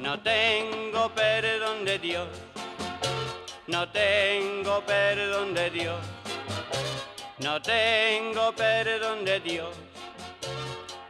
No tengo perdón de Dios, no tengo perdón de Dios, no tengo perdón de Dios.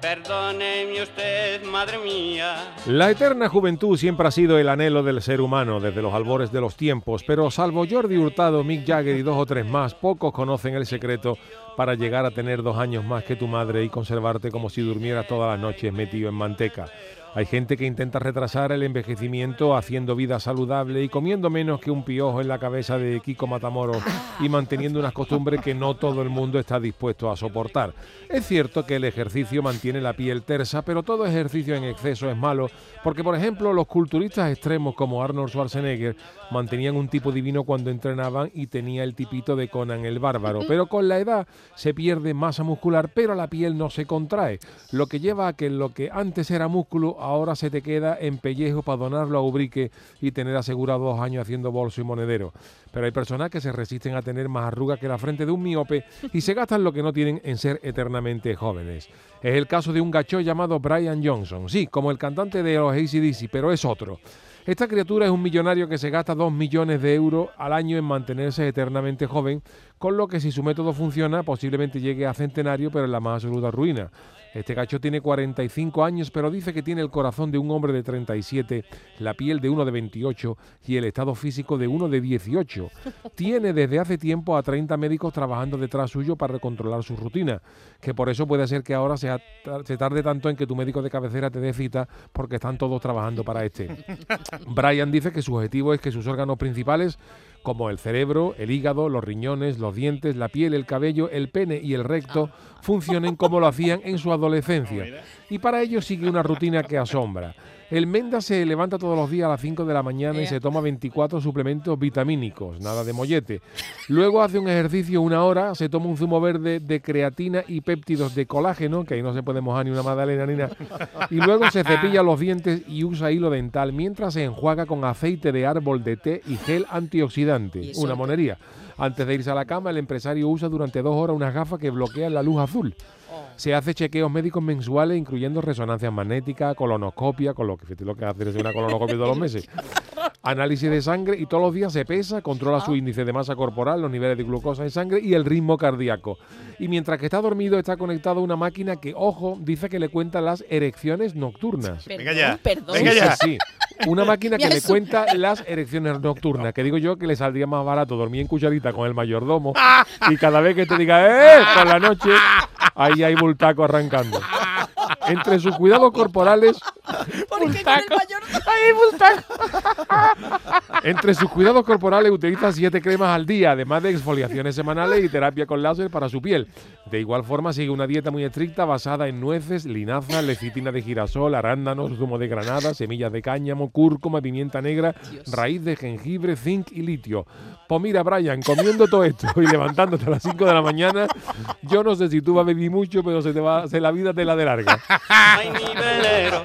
Perdóneme usted, madre mía. La eterna juventud siempre ha sido el anhelo del ser humano desde los albores de los tiempos, pero salvo Jordi Hurtado, Mick Jagger y dos o tres más, pocos conocen el secreto para llegar a tener dos años más que tu madre y conservarte como si durmieras todas las noches metido en manteca. Hay gente que intenta retrasar el envejecimiento haciendo vida saludable y comiendo menos que un piojo en la cabeza de Kiko Matamoros y manteniendo unas costumbres que no todo el mundo está dispuesto a soportar. Es cierto que el ejercicio mantiene la piel tersa, pero todo ejercicio en exceso es malo, porque por ejemplo los culturistas extremos como Arnold Schwarzenegger mantenían un tipo divino cuando entrenaban y tenía el tipito de Conan el Bárbaro, pero con la edad se pierde masa muscular, pero la piel no se contrae, lo que lleva a que lo que antes era músculo ahora se te queda en pellejo para donarlo a Ubrique y tener asegurado dos años haciendo bolso y monedero. Pero hay personas que se resisten a tener más arrugas que la frente de un miope y se gastan lo que no tienen en ser eternamente jóvenes. Es el caso de un gacho llamado Brian Johnson, sí, como el cantante de los ACDC, pero es otro. Esta criatura es un millonario que se gasta 2 millones de euros al año en mantenerse eternamente joven, con lo que si su método funciona posiblemente llegue a centenario, pero en la más absoluta ruina. Este gacho tiene 45 años, pero dice que tiene el corazón de un hombre de 37, la piel de uno de 28 y el estado físico de uno de 18. Tiene desde hace tiempo a 30 médicos trabajando detrás suyo para controlar su rutina, que por eso puede ser que ahora se tarde tanto en que tu médico de cabecera te dé cita porque están todos trabajando para este. Brian dice que su objetivo es que sus órganos principales como el cerebro, el hígado, los riñones, los dientes, la piel, el cabello, el pene y el recto funcionen como lo hacían en su adolescencia. Y para ello sigue una rutina que asombra. El Menda se levanta todos los días a las 5 de la mañana y se toma 24 suplementos vitamínicos, nada de mollete. Luego hace un ejercicio una hora, se toma un zumo verde de creatina y péptidos de colágeno, que ahí no se puede mojar ni una magdalena ni nada. Y luego se cepilla los dientes y usa hilo dental mientras se enjuaga con aceite de árbol de té y gel antioxidante. Una monería. Antes de irse a la cama, el empresario usa durante dos horas unas gafas que bloquean la luz azul. Se hace chequeos médicos mensuales, incluyendo resonancias magnéticas, colonoscopia, con lo que lo que hace es una colonoscopia todos los meses. Análisis de sangre y todos los días se pesa, controla su índice de masa corporal, los niveles de glucosa en sangre y el ritmo cardíaco. Y mientras que está dormido, está conectado a una máquina que, ojo, dice que le cuenta las erecciones nocturnas. Venga ya. Perdón. Venga ya. Sí, una máquina que le cuenta las erecciones nocturnas, que digo yo que le saldría más barato dormir en cucharita con el mayordomo y cada vez que te diga, ¡eh! por la noche, ahí hay bultaco arrancando. Entre sus cuidados corporales, ¿Por qué con el mayor? entre sus cuidados corporales utiliza siete cremas al día, además de exfoliaciones semanales y terapia con láser para su piel. De igual forma sigue una dieta muy estricta basada en nueces, linaza, lecitina de girasol, arándanos, zumo de granada, semillas de cáñamo, cúrcuma, pimienta negra, raíz de jengibre, zinc y litio. Pues mira, Brian, comiendo todo esto y levantándote a las 5 de la mañana, yo no sé si tú vas a vivir mucho, pero se te va, se la vida te la de larga. Ay, mi velero.